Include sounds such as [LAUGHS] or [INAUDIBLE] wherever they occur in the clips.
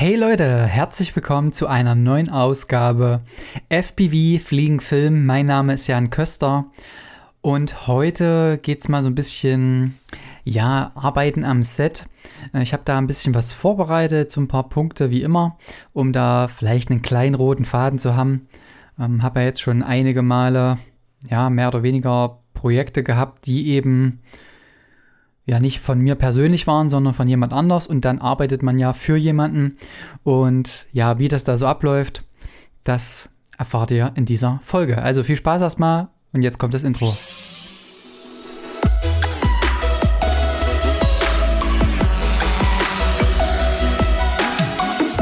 Hey Leute, herzlich willkommen zu einer neuen Ausgabe FPV Fliegen Film. Mein Name ist Jan Köster und heute geht es mal so ein bisschen, ja, Arbeiten am Set. Äh, ich habe da ein bisschen was vorbereitet, so ein paar Punkte wie immer, um da vielleicht einen kleinen roten Faden zu haben. Ähm, habe ja jetzt schon einige Male, ja, mehr oder weniger Projekte gehabt, die eben ja nicht von mir persönlich waren, sondern von jemand anders und dann arbeitet man ja für jemanden und ja, wie das da so abläuft, das erfahrt ihr in dieser Folge. Also viel Spaß erstmal und jetzt kommt das Intro.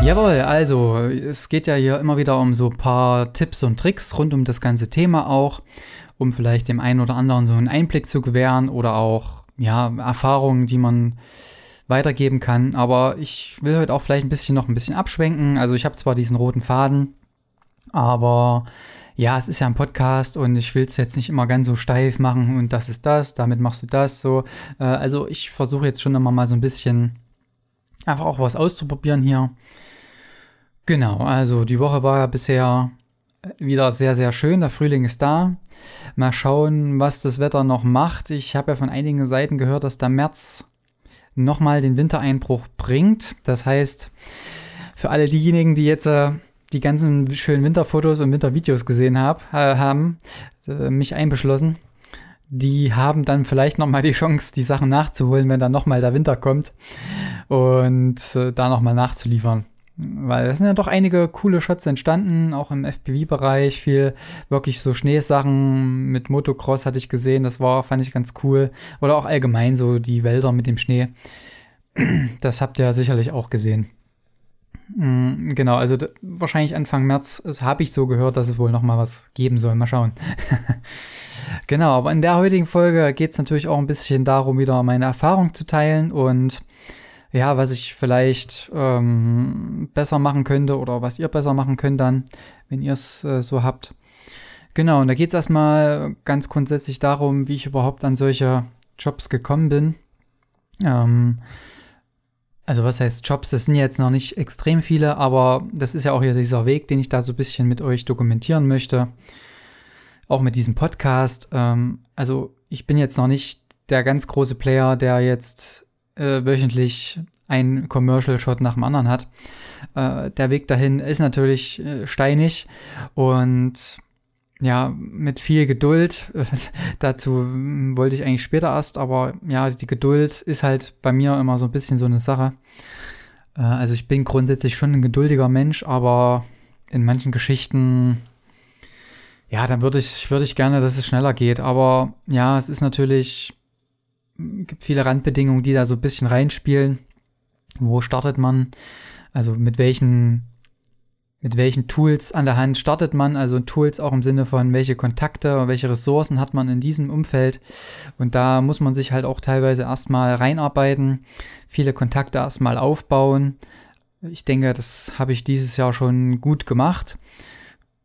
Jawohl, also es geht ja hier immer wieder um so ein paar Tipps und Tricks rund um das ganze Thema auch, um vielleicht dem einen oder anderen so einen Einblick zu gewähren oder auch ja, Erfahrungen, die man weitergeben kann. Aber ich will heute auch vielleicht ein bisschen noch ein bisschen abschwenken. Also ich habe zwar diesen roten Faden, aber ja, es ist ja ein Podcast und ich will es jetzt nicht immer ganz so steif machen und das ist das, damit machst du das so. Äh, also ich versuche jetzt schon immer mal so ein bisschen einfach auch was auszuprobieren hier. Genau, also die Woche war ja bisher wieder sehr, sehr schön. Der Frühling ist da. Mal schauen, was das Wetter noch macht. Ich habe ja von einigen Seiten gehört, dass der März nochmal den Wintereinbruch bringt. Das heißt, für alle diejenigen, die jetzt äh, die ganzen schönen Winterfotos und Wintervideos gesehen hab, äh, haben, äh, mich einbeschlossen, die haben dann vielleicht nochmal die Chance, die Sachen nachzuholen, wenn dann nochmal der Winter kommt und äh, da nochmal nachzuliefern. Weil es sind ja doch einige coole Shots entstanden, auch im FPV-Bereich, viel wirklich so Schneesachen mit Motocross hatte ich gesehen, das war, fand ich ganz cool. Oder auch allgemein so die Wälder mit dem Schnee. [CLEARS THROAT] Das habt ihr sicherlich auch gesehen. Mm, genau, also wahrscheinlich Anfang März habe ich so gehört, dass es wohl noch mal was geben soll. Mal schauen. [LAUGHS] genau, aber in der heutigen Folge geht es natürlich auch ein bisschen darum, wieder meine Erfahrung zu teilen und ja, was ich vielleicht ähm, besser machen könnte oder was ihr besser machen könnt dann, wenn ihr es äh, so habt. Genau, und da geht es erstmal ganz grundsätzlich darum, wie ich überhaupt an solche Jobs gekommen bin. Ähm, also was heißt Jobs? Das sind jetzt noch nicht extrem viele, aber das ist ja auch hier dieser Weg, den ich da so ein bisschen mit euch dokumentieren möchte. Auch mit diesem Podcast. Ähm, also ich bin jetzt noch nicht der ganz große Player, der jetzt äh, wöchentlich ein Commercial-Shot nach dem anderen hat. Äh, der Weg dahin ist natürlich äh, steinig und ja, mit viel Geduld. [LAUGHS] dazu wollte ich eigentlich später erst, aber ja, die Geduld ist halt bei mir immer so ein bisschen so eine Sache. Äh, also ich bin grundsätzlich schon ein geduldiger Mensch, aber in manchen Geschichten, ja, dann würde ich, würde ich gerne, dass es schneller geht. Aber ja, es ist natürlich gibt viele Randbedingungen, die da so ein bisschen reinspielen. Wo startet man? Also mit welchen, mit welchen Tools an der Hand startet man? Also Tools auch im Sinne von, welche Kontakte, welche Ressourcen hat man in diesem Umfeld? Und da muss man sich halt auch teilweise erstmal reinarbeiten, viele Kontakte erstmal aufbauen. Ich denke, das habe ich dieses Jahr schon gut gemacht.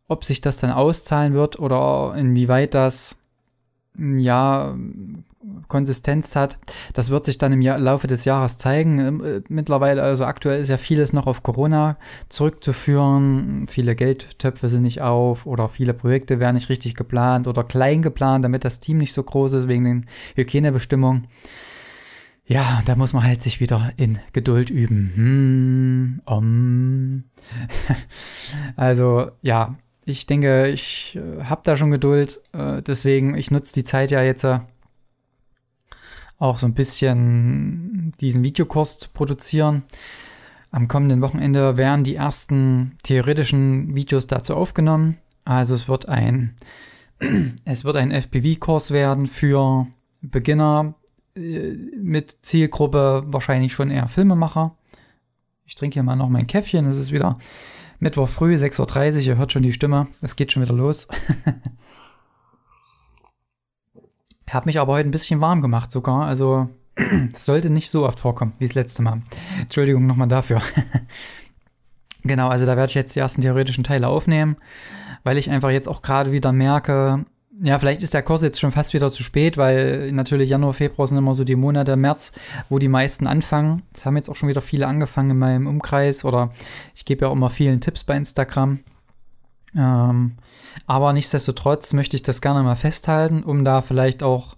Ob sich das dann auszahlen wird oder inwieweit das ja Konsistenz hat. Das wird sich dann im Jahr, Laufe des Jahres zeigen. Ähm, äh, mittlerweile, also aktuell ist ja vieles noch auf Corona zurückzuführen. Viele Geldtöpfe sind nicht auf oder viele Projekte werden nicht richtig geplant oder klein geplant, damit das Team nicht so groß ist wegen den Hygienebestimmungen. Ja, da muss man halt sich wieder in Geduld üben. Hm, um. [LAUGHS] also ja, ich denke, ich äh, habe da schon Geduld. Äh, deswegen, ich nutze die Zeit ja jetzt auch so ein bisschen diesen Videokurs zu produzieren. Am kommenden Wochenende werden die ersten theoretischen Videos dazu aufgenommen. Also es wird ein, [CLEARS THROAT] ein FPV-Kurs werden für Beginner äh, mit Zielgruppe wahrscheinlich schon eher Filmemacher. Ich trinke hier mal noch mein Käffchen. Es ist wieder Mittwoch früh, 6.30 Uhr. Ihr hört schon die Stimme. Es geht schon wieder los. [LAUGHS] Habe mich aber heute ein bisschen warm gemacht sogar. Also [CLEARS THROAT] es sollte nicht so oft vorkommen wie das letzte Mal. Entschuldigung nochmal dafür. [LAUGHS] genau, also da werde ich jetzt die ersten theoretischen Teile aufnehmen, weil ich einfach jetzt auch gerade wieder merke, ja, vielleicht ist der Kurs jetzt schon fast wieder zu spät, weil natürlich Januar, Februar sind immer so die Monate, März, wo die meisten anfangen. Es haben jetzt auch schon wieder viele angefangen in meinem Umkreis oder ich gebe ja auch immer vielen Tipps bei Instagram. Ähm, aber nichtsdestotrotz möchte ich das gerne mal festhalten, um da vielleicht auch,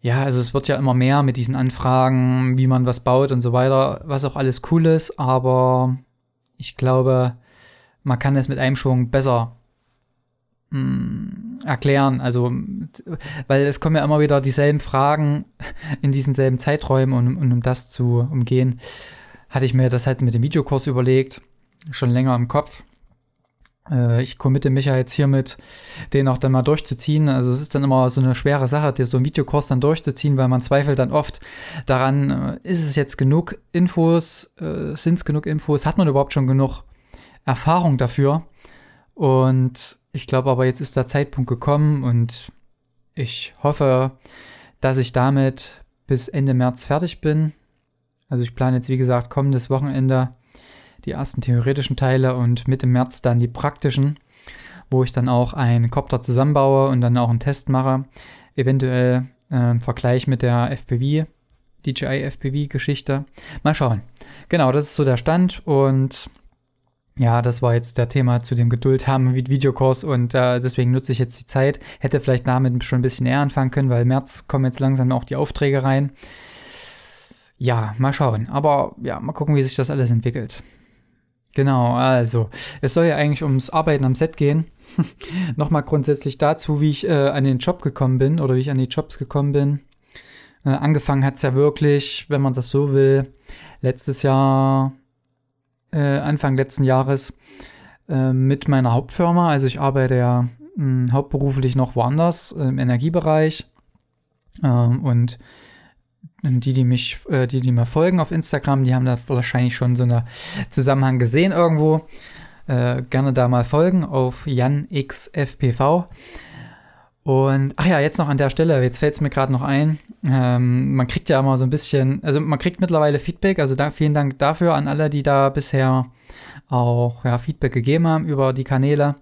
ja, also es wird ja immer mehr mit diesen Anfragen, wie man was baut und so weiter, was auch alles cool ist, aber ich glaube, man kann es mit einem Schwung besser mh, hm, erklären. Also, weil es kommen ja immer wieder dieselben Fragen [LAUGHS] in diesen selben Zeiträumen und, und um das zu umgehen, hatte ich mir das halt mit dem Videokurs überlegt, schon länger im Kopf. Äh, ich committe mich ja jetzt hiermit, den auch dann mal durchzuziehen. Also es ist dann immer so eine schwere Sache, dir so einen Videokurs dann durchzuziehen, weil man zweifelt dann oft daran, äh, ist es jetzt genug Infos, äh, sind es genug Infos, hat man überhaupt schon genug Erfahrung dafür? Und ich glaube aber, jetzt ist der Zeitpunkt gekommen und ich hoffe, dass ich damit bis Ende März fertig bin. Also ich plane jetzt, wie gesagt, kommendes Wochenende die ersten theoretischen Teile und Mitte März dann die praktischen, wo ich dann auch einen Copter zusammenbaue und dann auch einen Test mache. Eventuell äh, Vergleich mit der FPV, DJI FPV-Geschichte. Mal schauen. Genau, das ist so der Stand und ja, das war jetzt der Thema zu dem Geduld haben mit Videokurs und äh, deswegen nutze ich jetzt die Zeit. Hätte vielleicht damit schon ein bisschen eher anfangen können, weil im März kommen jetzt langsam auch die Aufträge rein. Ja, mal schauen. Aber ja, mal gucken, wie sich das alles entwickelt. Genau, also es soll ja eigentlich ums Arbeiten am Set gehen. [LAUGHS] Nochmal grundsätzlich dazu, wie ich äh, an den Job gekommen bin oder wie ich an die Jobs gekommen bin. Äh, angefangen hat es ja wirklich, wenn man das so will, letztes Jahr äh, Anfang letzten Jahres äh, mit meiner Hauptfirma. Also ich arbeite ja mh, hm, hauptberuflich noch woanders im Energiebereich. Ähm, und die, die mich, äh, die, die mir folgen auf Instagram, die haben da wahrscheinlich schon so einen Zusammenhang gesehen irgendwo. Äh, gerne da mal folgen auf JanXFPV. Und ach ja, jetzt noch an der Stelle, jetzt fällt es mir gerade noch ein. Ähm, man kriegt ja immer so ein bisschen, also man kriegt mittlerweile Feedback, also da, vielen Dank dafür an alle, die da bisher auch ja, Feedback gegeben haben über die Kanäle.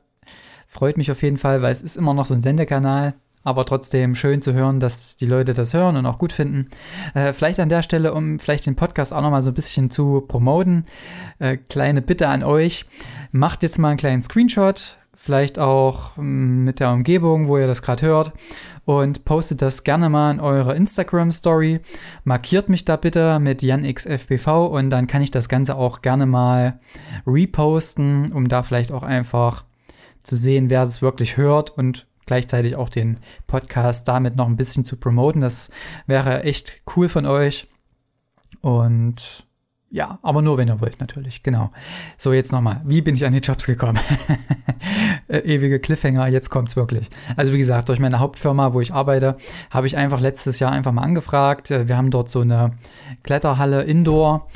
Freut mich auf jeden Fall, weil es ist immer noch so ein Sendekanal, aber trotzdem schön zu hören, dass die Leute das hören und auch gut finden. Äh, vielleicht an der Stelle, um vielleicht den Podcast auch nochmal so ein bisschen zu promoten, äh, kleine Bitte an euch, macht jetzt mal einen kleinen Screenshot vielleicht auch mm, mit der Umgebung, wo ihr das gerade hört und postet das gerne mal in eure Instagram Story. Markiert mich da bitte mit JanXFBV und dann kann ich das Ganze auch gerne mal reposten, um da vielleicht auch einfach zu sehen, wer es wirklich hört und gleichzeitig auch den Podcast damit noch ein bisschen zu promoten. Das wäre echt cool von euch. Und ja, aber nur wenn ihr wollt, natürlich. Genau. So, jetzt nochmal. Wie bin ich an die Jobs gekommen? [LAUGHS] Äh, ewige Cliffhanger, jetzt kommt's wirklich. Also, wie gesagt, durch meine Hauptfirma, wo ich arbeite, habe ich einfach letztes Jahr einfach mal angefragt. Äh, wir haben dort so eine Kletterhalle Indoor,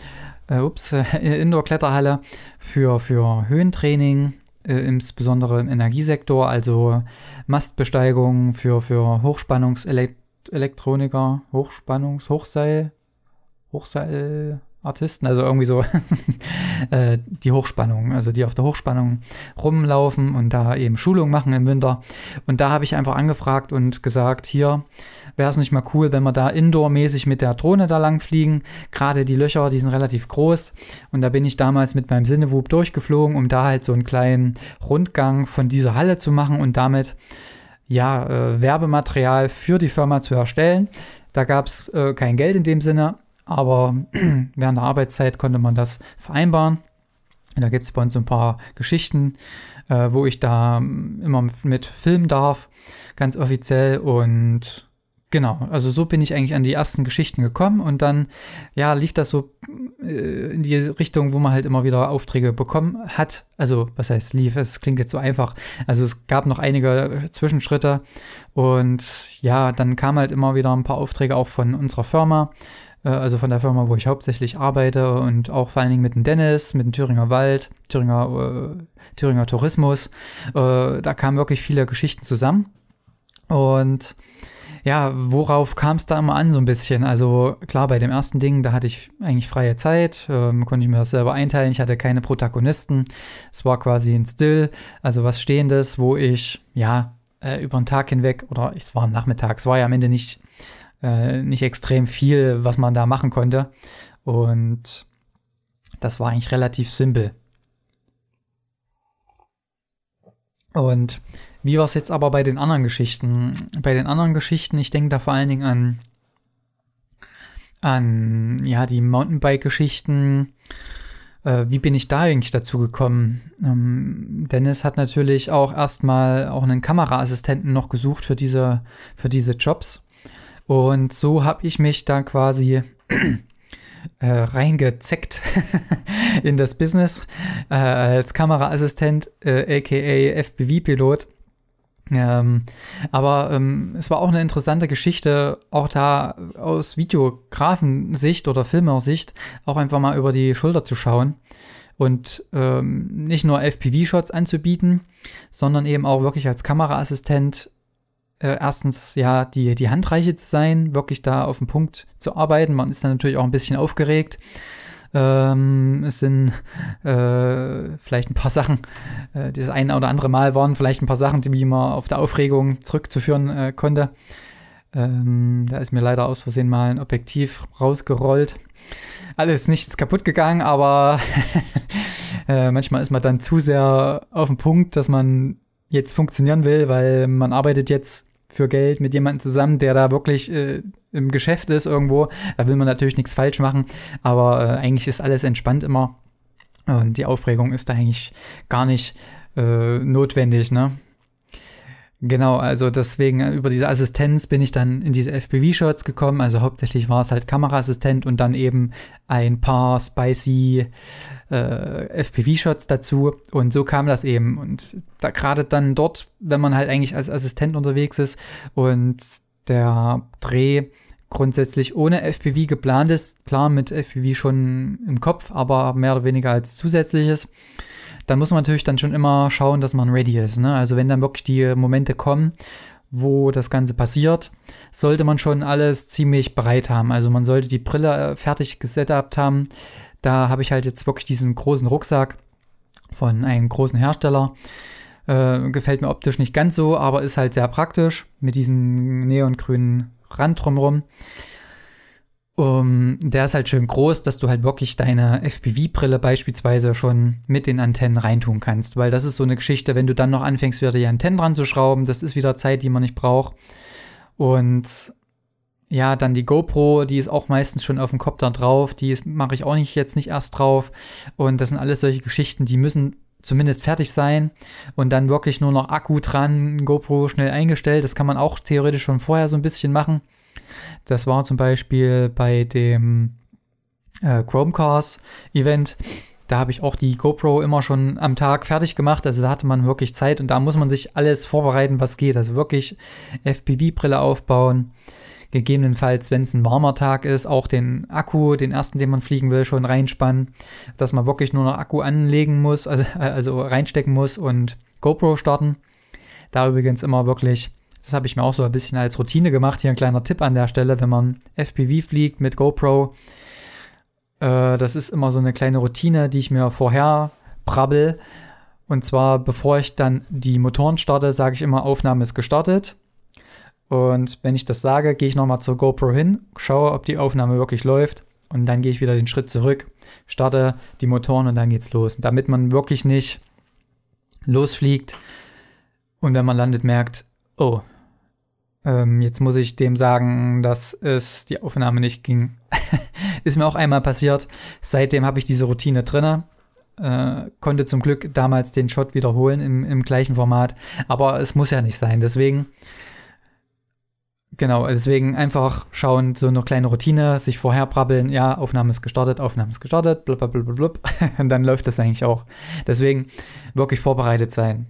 äh, ups, [LAUGHS] Indoor-Kletterhalle für, für Höhentraining, äh, insbesondere im Energiesektor, also Mastbesteigung für, für Hochspannungselektroniker, Hochspannungs-, Hochseil, Hochseil, Artisten, also irgendwie so [LAUGHS] äh, die Hochspannung, also die auf der Hochspannung rumlaufen und da eben Schulung machen im Winter. Und da habe ich einfach angefragt und gesagt, hier wäre es nicht mal cool, wenn wir da indoormäßig mit der Drohne da lang fliegen. Gerade die Löcher, die sind relativ groß. Und da bin ich damals mit meinem Sinnewub durchgeflogen, um da halt so einen kleinen Rundgang von dieser Halle zu machen und damit ja, äh, Werbematerial für die Firma zu erstellen. Da gab es äh, kein Geld in dem Sinne, aber [CLEARS THROAT] während der Arbeitszeit konnte man das vereinbaren. Da gibt es bei uns ein paar Geschichten, äh, wo ich da ähm, immer mit filmen darf, ganz offiziell. Und genau, also so bin ich eigentlich an die ersten Geschichten gekommen. Und dann, ja, lief das so äh, in die Richtung, wo man halt immer wieder Aufträge bekommen hat. Also, was heißt lief? Es klingt jetzt so einfach. Also, es gab noch einige Zwischenschritte. Und ja, dann kamen halt immer wieder ein paar Aufträge auch von unserer Firma äh, also von der Firma, wo ich hauptsächlich arbeite und auch vor allen Dingen mit dem Dennis, mit dem Thüringer Wald, Thüringer, äh, Thüringer Tourismus. Äh, da kamen wirklich viele Geschichten zusammen. Und ja, worauf kam es da immer an so ein bisschen? Also klar, bei dem ersten Ding, da hatte ich eigentlich freie Zeit, ähm, konnte ich mir das selber einteilen. Ich hatte keine Protagonisten. Es war quasi ein Still, also was Stehendes, wo ich ja äh, über den Tag hinweg, oder es war Nachmittag, es war ja am Ende nicht, äh, nicht extrem viel, was man da machen konnte. Und das war eigentlich relativ simpel. Und wie war es jetzt aber bei den anderen Geschichten? Bei den anderen Geschichten, ich denke da vor allen Dingen an, an ja, die Mountainbike-Geschichten. Äh, wie bin ich da eigentlich dazu gekommen? Ähm, Dennis hat natürlich auch erstmal auch einen Kameraassistenten noch gesucht für diese, für diese Jobs. Und so habe ich mich da quasi äh, reingezeckt [LAUGHS] in das Business äh, als Kameraassistent, äh, aka FPV-Pilot. Ähm, aber ähm, es war auch eine interessante Geschichte, auch da aus Videografensicht oder Filmersicht auch einfach mal über die Schulter zu schauen und ähm, nicht nur FPV-Shots anzubieten, sondern eben auch wirklich als Kameraassistent äh, erstens ja die, die Handreiche zu sein, wirklich da auf den Punkt zu arbeiten. Man ist dann natürlich auch ein bisschen aufgeregt. Ähm, es sind äh, vielleicht ein paar Sachen, äh, das eine oder andere Mal waren vielleicht ein paar Sachen, die man auf der Aufregung zurückzuführen äh, konnte. Ähm, da ist mir leider aus Versehen mal ein Objektiv rausgerollt. Alles nichts kaputt gegangen, aber [LAUGHS] äh, manchmal ist man dann zu sehr auf dem Punkt, dass man jetzt funktionieren will, weil man arbeitet jetzt für Geld mit jemandem zusammen, der da wirklich äh, im Geschäft ist irgendwo. Da will man natürlich nichts falsch machen, aber äh, eigentlich ist alles entspannt immer. Und die Aufregung ist da eigentlich gar nicht äh, notwendig, ne? Genau, also deswegen äh, über diese Assistenz bin ich dann in diese FPV-Shots gekommen. Also hauptsächlich war es halt Kameraassistent und dann eben ein paar spicy äh, FPV-Shots dazu. Und so kam das eben. Und da gerade dann dort, wenn man halt eigentlich als Assistent unterwegs ist und der Dreh grundsätzlich ohne FPV geplant ist, klar mit FPV schon im Kopf, aber mehr oder weniger als zusätzliches dann muss man natürlich dann schon immer schauen, dass man ready ist. Ne? Also wenn dann wirklich die Momente kommen, wo das Ganze passiert, sollte man schon alles ziemlich bereit haben. Also man sollte die Brille äh, fertig gesetupt haben. Da habe ich halt jetzt wirklich diesen großen Rucksack von einem großen Hersteller. Äh, gefällt mir optisch nicht ganz so, aber ist halt sehr praktisch mit diesem neongrünen Rand drumherum. Um, der ist halt schön groß, dass du halt wirklich deine FPV-Brille beispielsweise schon mit den Antennen reintun kannst. Weil das ist so eine Geschichte, wenn du dann noch anfängst, wieder die Antennen dran zu schrauben, das ist wieder Zeit, die man nicht braucht. Und ja, dann die GoPro, die ist auch meistens schon auf dem Kopf da drauf. Die mache ich auch nicht jetzt nicht erst drauf. Und das sind alles solche Geschichten, die müssen zumindest fertig sein und dann wirklich nur noch Akku dran, GoPro schnell eingestellt. Das kann man auch theoretisch schon vorher so ein bisschen machen. Das war zum Beispiel bei dem äh, Chromecast-Event. Da habe ich auch die GoPro immer schon am Tag fertig gemacht. Also da hatte man wirklich Zeit und da muss man sich alles vorbereiten, was geht. Also wirklich FPV-Brille aufbauen. Gegebenenfalls, wenn es ein warmer Tag ist, auch den Akku, den ersten, den man fliegen will, schon reinspannen. Dass man wirklich nur noch Akku anlegen muss, also, äh, also reinstecken muss und GoPro starten. Da übrigens immer wirklich das habe ich mir auch so ein bisschen als Routine gemacht. Hier ein kleiner Tipp an der Stelle, wenn man FPV fliegt mit GoPro. Äh, das ist immer so eine kleine Routine, die ich mir vorher brabbel. Und zwar, bevor ich dann die Motoren starte, sage ich immer, Aufnahme ist gestartet. Und wenn ich das sage, gehe ich nochmal zur GoPro hin, schaue, ob die Aufnahme wirklich läuft. Und dann gehe ich wieder den Schritt zurück, starte die Motoren und dann geht's los. Damit man wirklich nicht losfliegt und wenn man landet, merkt, oh, ähm, jetzt muss ich dem sagen, dass es die Aufnahme nicht ging. [LAUGHS] ist mir auch einmal passiert. Seitdem habe ich diese Routine drinne. Äh, konnte zum Glück damals den Shot wiederholen im, im gleichen Format. Aber es muss ja nicht sein. Deswegen Genau, deswegen einfach schauen, so eine kleine Routine, sich vorher brabbeln, ja, Aufnahme ist gestartet, Aufnahme ist gestartet, blablabla, [LAUGHS] und dann läuft das eigentlich auch. Deswegen wirklich vorbereitet sein.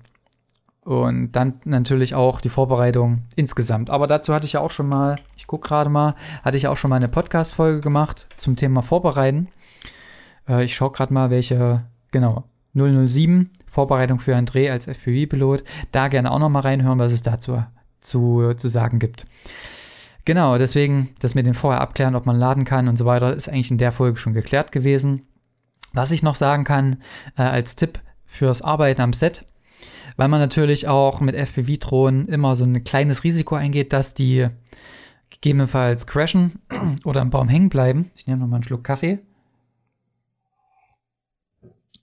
Und dann natürlich auch die Vorbereitung insgesamt. Aber dazu hatte ich ja auch schon mal, ich gucke gerade mal, hatte ich auch schon mal eine Podcast-Folge gemacht zum Thema Vorbereiten. Äh, ich schaue gerade mal, welche, genau, 007, Vorbereitung für Dreh als FPV-Pilot. Da gerne auch noch mal reinhören, was es dazu zu, zu sagen gibt. Genau, deswegen das mit dem vorher abklären, ob man laden kann und so weiter, ist eigentlich in der Folge schon geklärt gewesen. Was ich noch sagen kann äh, als Tipp fürs Arbeiten am Set, weil man natürlich auch mit FPV-Drohnen immer so ein kleines Risiko eingeht, dass die gegebenenfalls crashen [CLEARS THROAT] oder im Baum hängen bleiben. Ich nehme nochmal einen Schluck Kaffee.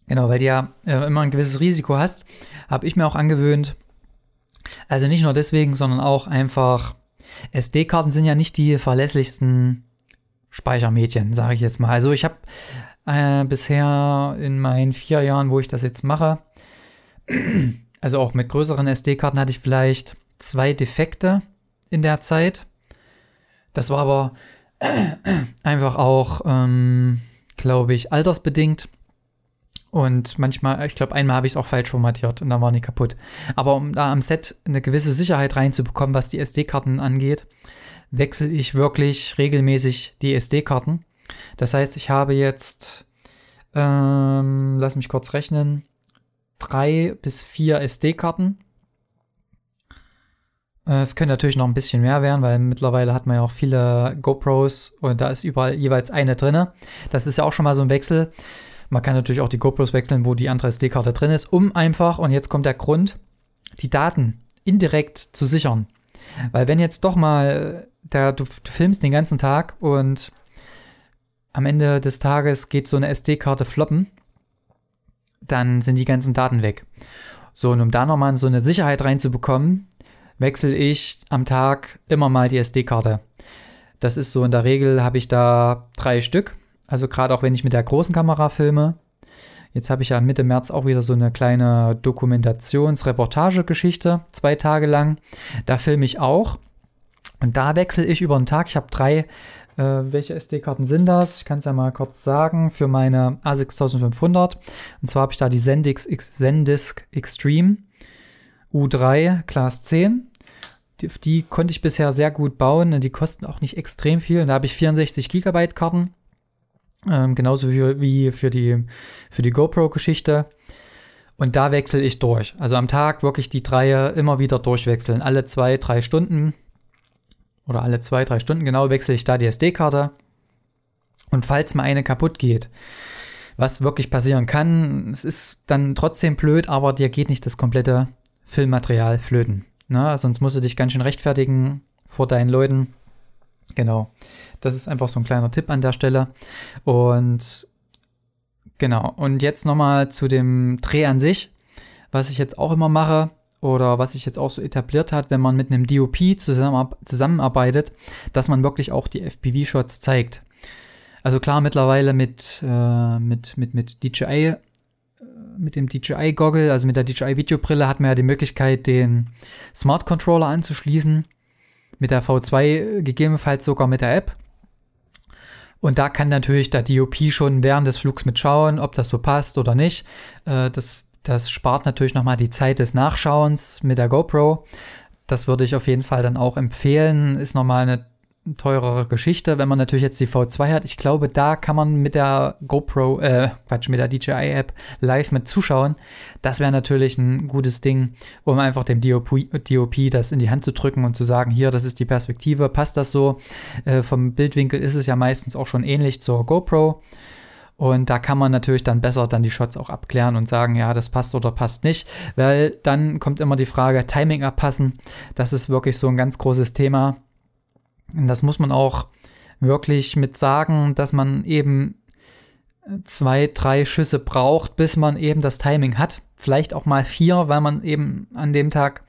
Genau, weil du ja äh, immer ein gewisses Risiko hast, habe ich mir auch angewöhnt. Also nicht nur deswegen, sondern auch einfach, SD-Karten sind ja nicht die verlässlichsten Speichermedien, sage ich jetzt mal. Also ich habe äh, bisher in meinen vier Jahren, wo ich das jetzt mache, also auch mit größeren SD-Karten hatte ich vielleicht zwei Defekte in der Zeit. Das war aber [CLEARS THROAT] einfach auch, ähm, glaube ich, altersbedingt. Und manchmal, ich glaube, einmal habe ich es auch falsch formatiert und dann war nicht kaputt. Aber um da am Set eine gewisse Sicherheit reinzubekommen, was die SD-Karten angeht, wechsle ich wirklich regelmäßig die SD-Karten. Das heißt, ich habe jetzt, ähm, lass mich kurz rechnen, drei bis vier SD-Karten. Äh, es können natürlich noch ein bisschen mehr werden, weil mittlerweile hat man ja auch viele GoPros und da ist überall jeweils eine drin. Das ist ja auch schon mal so ein Wechsel. Man kann natürlich auch die GoPros wechseln, wo die andere SD-Karte drin ist, um einfach, und jetzt kommt der Grund, die Daten indirekt zu sichern. Weil wenn jetzt doch mal, der, du, du filmst den ganzen Tag und am Ende des Tages geht so eine SD-Karte floppen, dann sind die ganzen Daten weg. So, und um da nochmal so eine Sicherheit reinzubekommen, wechsle ich am Tag immer mal die SD-Karte. Das ist so in der Regel, habe ich da drei Stück. Also gerade auch wenn ich mit der großen Kamera filme. Jetzt habe ich ja Mitte März auch wieder so eine kleine Dokumentations-Reportage-Geschichte, zwei Tage lang. Da filme ich auch. Und da wechsle ich über den Tag. Ich habe drei äh, welche SD-Karten sind das? Ich kann es ja mal kurz sagen. Für meine A6500. Und zwar habe ich da die Zendisk, Zendisk Extreme U3 Class 10. Die, die, konnte ich bisher sehr gut bauen. Die kosten auch nicht extrem viel. da habe ich 64 GB Karten. Ähm, genauso wie, wie für die, für die GoPro-Geschichte. Und da wechsle ich durch. Also am Tag wirklich die drei immer wieder durchwechseln. Alle zwei, drei Stunden oder alle zwei, drei Stunden genau wechsle ich da die SD-Karte. Und falls mal eine kaputt geht, was wirklich passieren kann, es ist dann trotzdem blöd, aber dir geht nicht das komplette Filmmaterial flöten. Ne? Sonst musst du dich ganz schön rechtfertigen vor deinen Leuten. Genau. Das ist einfach so ein kleiner Tipp an der Stelle. Und genau. Und jetzt nochmal zu dem Dreh an sich. Was ich jetzt auch immer mache, oder was sich jetzt auch so etabliert hat, wenn man mit einem DOP zusammenarbeitet, dass man wirklich auch die FPV-Shots zeigt. Also klar, mittlerweile mit, äh, mit, mit, mit DJI, äh, mit dem DJI-Goggle, also mit der DJI-Videobrille, hat man ja die Möglichkeit, den Smart Controller anzuschließen. Mit der V2 gegebenenfalls sogar mit der App. Und da kann natürlich der DOP schon während des Flugs mitschauen, ob das so passt oder nicht. Äh, das das spart natürlich nochmal die Zeit des Nachschauens mit der GoPro. Das würde ich auf jeden Fall dann auch empfehlen. Ist nochmal eine teurere Geschichte, wenn man natürlich jetzt die V2 hat. Ich glaube, da kann man mit der GoPro, äh, Quatsch, mit der DJI-App live mit zuschauen. Das wäre natürlich ein gutes Ding, um einfach dem DOP, DOP das in die Hand zu drücken und zu sagen, hier, das ist die Perspektive, passt das so? Äh, vom Bildwinkel ist es ja meistens auch schon ähnlich zur GoPro. Und da kann man natürlich dann besser dann die Shots auch abklären und sagen, ja, das passt oder passt nicht, weil dann kommt immer die Frage, Timing abpassen. Das ist wirklich so ein ganz großes Thema. Und das muss man auch wirklich mit sagen, dass man eben zwei, drei Schüsse braucht, bis man eben das Timing hat. Vielleicht auch mal vier, weil man eben an dem Tag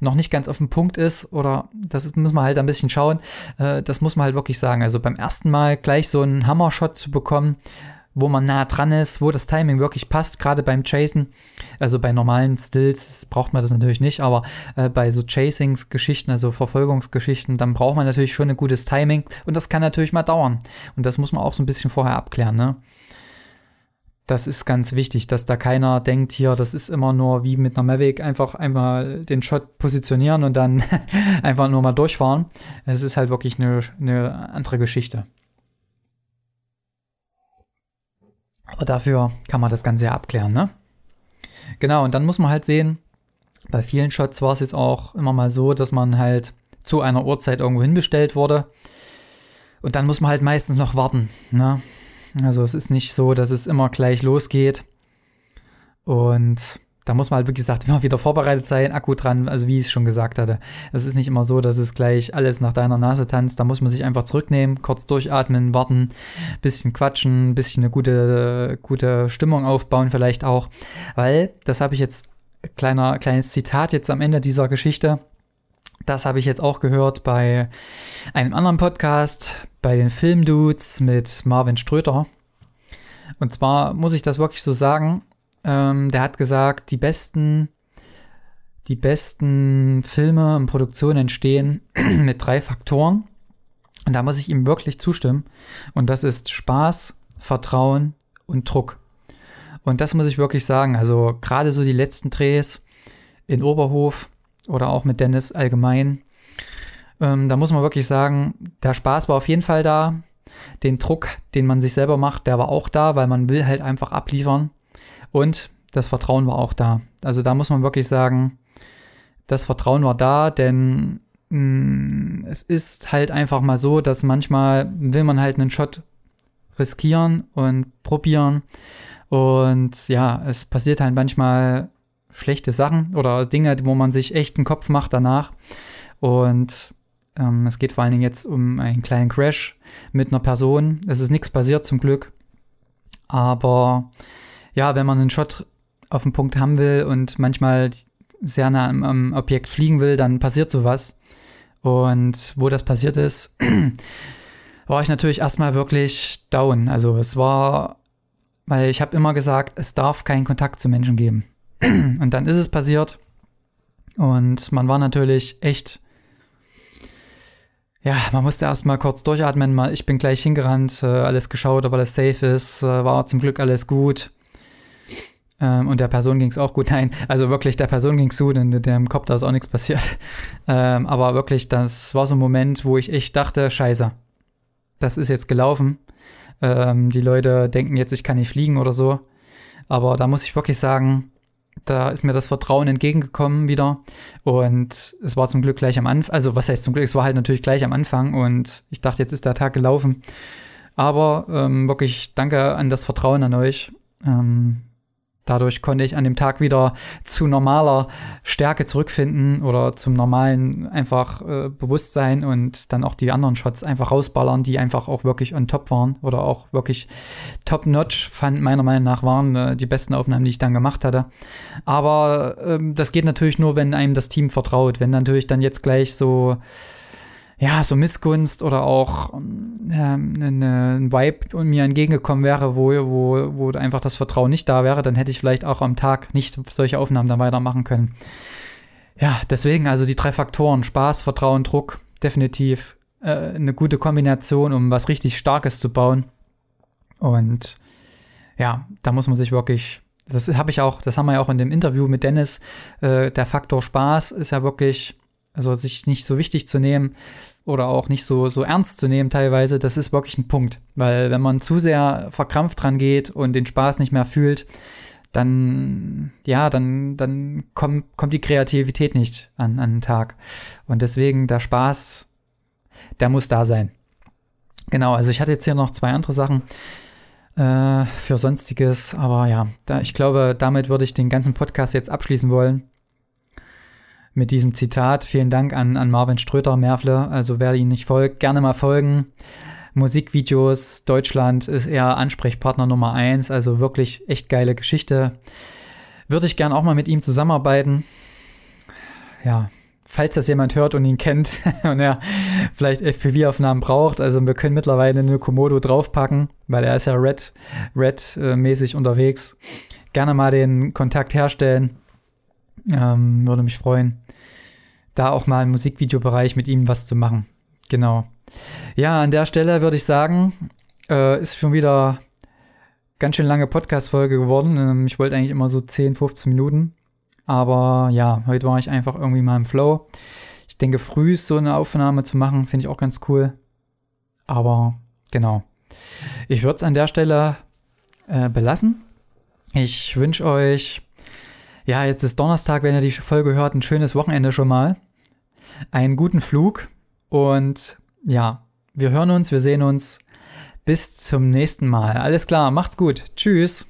noch nicht ganz auf dem Punkt ist oder das muss man halt ein bisschen schauen. Äh, das muss man halt wirklich sagen. Also beim ersten Mal gleich so einen Hammer-Shot zu bekommen, wo man nah dran ist, wo das Timing wirklich passt, gerade beim Chasen. Also bei normalen Stills braucht man das natürlich nicht, aber äh, bei so Chasings-Geschichten, also Verfolgungsgeschichten, dann braucht man natürlich schon ein gutes Timing und das kann natürlich mal dauern. Und das muss man auch so ein bisschen vorher abklären, ne? Das ist ganz wichtig, dass da keiner denkt, hier, das ist immer nur wie mit einer Mavic, einfach einmal den Shot positionieren und dann [LAUGHS] einfach nur mal durchfahren. Es ist halt wirklich eine, eine andere Geschichte. Aber dafür kann man das Ganze ja abklären, ne? Genau, und dann muss man halt sehen, bei vielen Shots war es jetzt auch immer mal so, dass man halt zu einer Uhrzeit irgendwo hinbestellt wurde. Und dann muss man halt meistens noch warten. Ne? Also es ist nicht so, dass es immer gleich losgeht. Und da muss man halt, wie gesagt, [LAUGHS] immer wieder vorbereitet sein, Akku dran, also wie ich es schon gesagt hatte. Es ist nicht immer so, dass es gleich alles nach deiner Nase tanzt. Da muss man sich einfach zurücknehmen, kurz durchatmen, warten, bisschen quatschen, bisschen eine gute, gute Stimmung aufbauen, vielleicht auch. Weil, das habe ich jetzt, kleiner, kleines Zitat jetzt am Ende dieser Geschichte. Das habe ich jetzt auch gehört bei einem anderen Podcast, bei den Filmdudes mit Marvin Ströter. Und zwar muss ich das wirklich so sagen, ähm, der hat gesagt, die besten, die besten Filme und Produktionen entstehen [CLEARS THROAT] mit drei Faktoren. Und da muss ich ihm wirklich zustimmen. Und das ist Spaß, Vertrauen und Druck. Und das muss ich wirklich sagen. Also gerade so die letzten Drehs in Oberhof oder auch mit Dennis allgemein. Ähm, da muss man wirklich sagen, der Spaß war auf jeden Fall da. Den Druck, den man sich selber macht, der war auch da, weil man will halt einfach abliefern. Und das Vertrauen war auch da. Also da muss man wirklich sagen, das Vertrauen war da, denn mh, mm, es ist halt einfach mal so, dass manchmal will man halt einen Shot riskieren und probieren. Und ja, es passiert halt manchmal schlechte Sachen oder Dinge, wo man sich echt einen Kopf macht danach. Und ähm, es geht vor allen Dingen jetzt um einen kleinen Crash mit einer Person. Es ist nichts passiert zum Glück. Aber ja, wenn man einen Shot auf den Punkt haben will und manchmal sehr nah am, am Objekt fliegen will, dann passiert sowas. Und wo das passiert ist, [CLEARS THROAT] war ich natürlich erstmal wirklich down. Also es war, weil ich habe immer gesagt, es darf keinen Kontakt zu Menschen geben. [CLEARS THROAT] Und dann ist es passiert. Und man war natürlich echt, ja, man musste erstmal kurz durchatmen. Ich bin gleich hingerannt, äh, alles geschaut, ob alles safe ist, äh, war zum Glück alles gut. Ähm, und der Person ging es auch gut. [LAUGHS] Nein, also wirklich, der Person ging es gut und dem Kopf da ist auch nichts passiert. [LAUGHS] Ähm, aber wirklich, das war so ein Moment, wo ich echt dachte, scheiße, das ist jetzt gelaufen. Ähm, die Leute denken jetzt, ich kann nicht fliegen oder so. Aber da muss ich wirklich sagen, da ist mir das Vertrauen entgegengekommen wieder. Und es war zum Glück gleich am Anfang, also was heißt zum Glück, es war halt natürlich gleich am Anfang und ich dachte, jetzt ist der Tag gelaufen. Aber ähm, wirklich danke an das Vertrauen an euch. Ähm, Dadurch konnte ich an dem Tag wieder zu normaler Stärke zurückfinden oder zum normalen einfach äh, Bewusstsein und dann auch die anderen Shots einfach rausballern, die einfach auch wirklich on top waren oder auch wirklich top-notch, fand meiner Meinung nach waren äh, die besten Aufnahmen, die ich dann gemacht hatte. Aber ähm, das geht natürlich nur, wenn einem das Team vertraut. Wenn natürlich dann jetzt gleich so ja, so Missgunst oder auch ähm, eine, ein Vibe mir entgegengekommen wäre, wo, wo, wo einfach das Vertrauen nicht da wäre, dann hätte ich vielleicht auch am Tag nicht solche Aufnahmen dann weitermachen können. Ja, deswegen also die drei Faktoren, Spaß, Vertrauen, Druck, definitiv äh, eine gute Kombination, um was richtig Starkes zu bauen. Und ja, da muss man sich wirklich, das habe ich auch, das haben wir ja auch in dem Interview mit Dennis, äh, der Faktor Spaß ist ja wirklich also sich nicht so wichtig zu nehmen oder auch nicht so, so ernst zu nehmen teilweise, das ist wirklich ein Punkt. Weil wenn man zu sehr verkrampft dran geht und den Spaß nicht mehr fühlt, dann, ja, dann, dann kommt, kommt die Kreativität nicht an, an den Tag. Und deswegen der Spaß, der muss da sein. Genau, also ich hatte jetzt hier noch zwei andere Sachen äh, für Sonstiges, aber ja, da, ich glaube, damit würde ich den ganzen Podcast jetzt abschließen wollen mit diesem Zitat. Vielen Dank an, an Marvin Ströter, Merfle. Also wer ihn nicht folgt, gerne mal folgen. Musikvideos, Deutschland ist eher Ansprechpartner Nummer eins. Also wirklich echt geile Geschichte. Würde ich gern auch mal mit ihm zusammenarbeiten. Ja, falls das jemand hört und ihn kennt [LAUGHS] und er vielleicht FPV-Aufnahmen braucht, also wir können mittlerweile eine Komodo draufpacken, weil er ist ja Red, Red-mäßig unterwegs. Gerne mal den Kontakt herstellen. Ähm, würde mich freuen, da auch mal im Musikvideobereich mit ihm was zu machen. Genau. Ja, an der Stelle würde ich sagen, äh, ist schon wieder ganz schön lange Podcast-Folge geworden. Ähm, ich wollte eigentlich immer so 10, 15 Minuten. Aber ja, heute war ich einfach irgendwie mal im Flow. Ich denke, früh so eine Aufnahme zu machen, finde ich auch ganz cool. Aber genau. Ich würde es an der Stelle äh, belassen. Ich wünsche euch ja, jetzt ist Donnerstag, wenn ihr die Folge hört, ein schönes Wochenende schon mal. Einen guten Flug und ja, wir hören uns, wir sehen uns. Bis zum nächsten Mal. Alles klar, macht's gut. Tschüss.